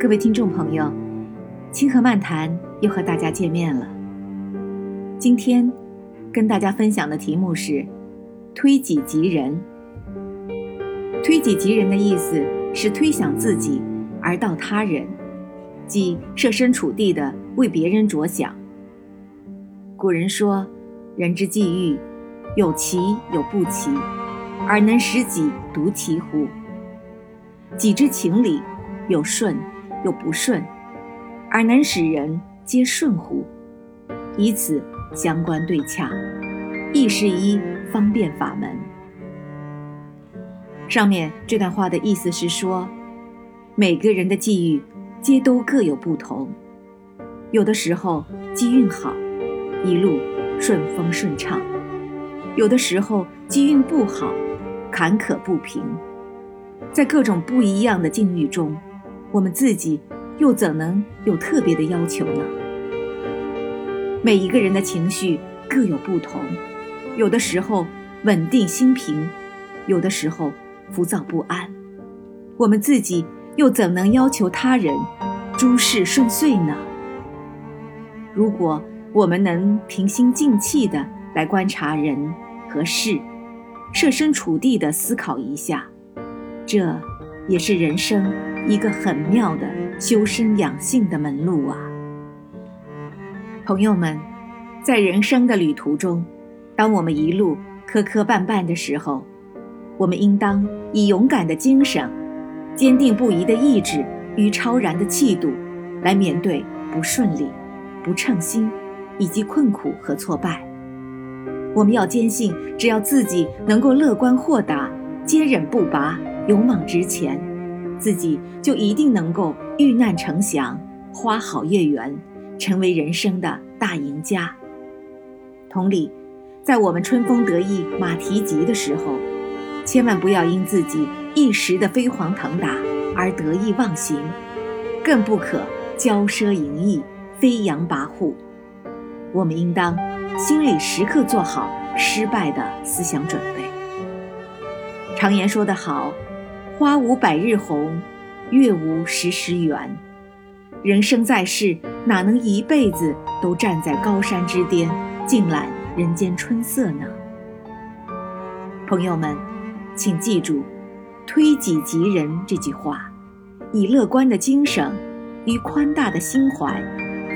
各位听众朋友，清河漫谈又和大家见面了。今天跟大家分享的题目是“推己及人”。推己及人的意思是推想自己而道他人，即设身处地的为别人着想。古人说：“人之际遇，有其有不齐，而能使己独其乎？”己之情理，有顺又不顺，而能使人皆顺乎？以此相关对洽，亦是一方便法门。上面这段话的意思是说，每个人的际遇皆都各有不同，有的时候机运好，一路顺风顺畅；有的时候机运不好，坎坷不平。在各种不一样的境遇中，我们自己又怎能有特别的要求呢？每一个人的情绪各有不同，有的时候稳定心平，有的时候浮躁不安。我们自己又怎能要求他人诸事顺遂呢？如果我们能平心静气的来观察人和事，设身处地的思考一下。这，也是人生一个很妙的修身养性的门路啊！朋友们，在人生的旅途中，当我们一路磕磕绊绊的时候，我们应当以勇敢的精神、坚定不移的意志与超然的气度，来面对不顺利、不称心以及困苦和挫败。我们要坚信，只要自己能够乐观豁达、坚韧不拔。勇往直前，自己就一定能够遇难成祥，花好月圆，成为人生的大赢家。同理，在我们春风得意马蹄疾的时候，千万不要因自己一时的飞黄腾达而得意忘形，更不可骄奢淫逸、飞扬跋扈。我们应当心里时刻做好失败的思想准备。常言说得好。花无百日红，月无时时圆。人生在世，哪能一辈子都站在高山之巅，尽览人间春色呢？朋友们，请记住“推己及人”这句话，以乐观的精神与宽大的心怀，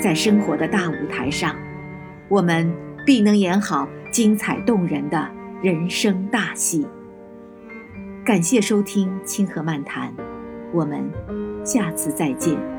在生活的大舞台上，我们必能演好精彩动人的人生大戏。感谢收听《清河漫谈》，我们下次再见。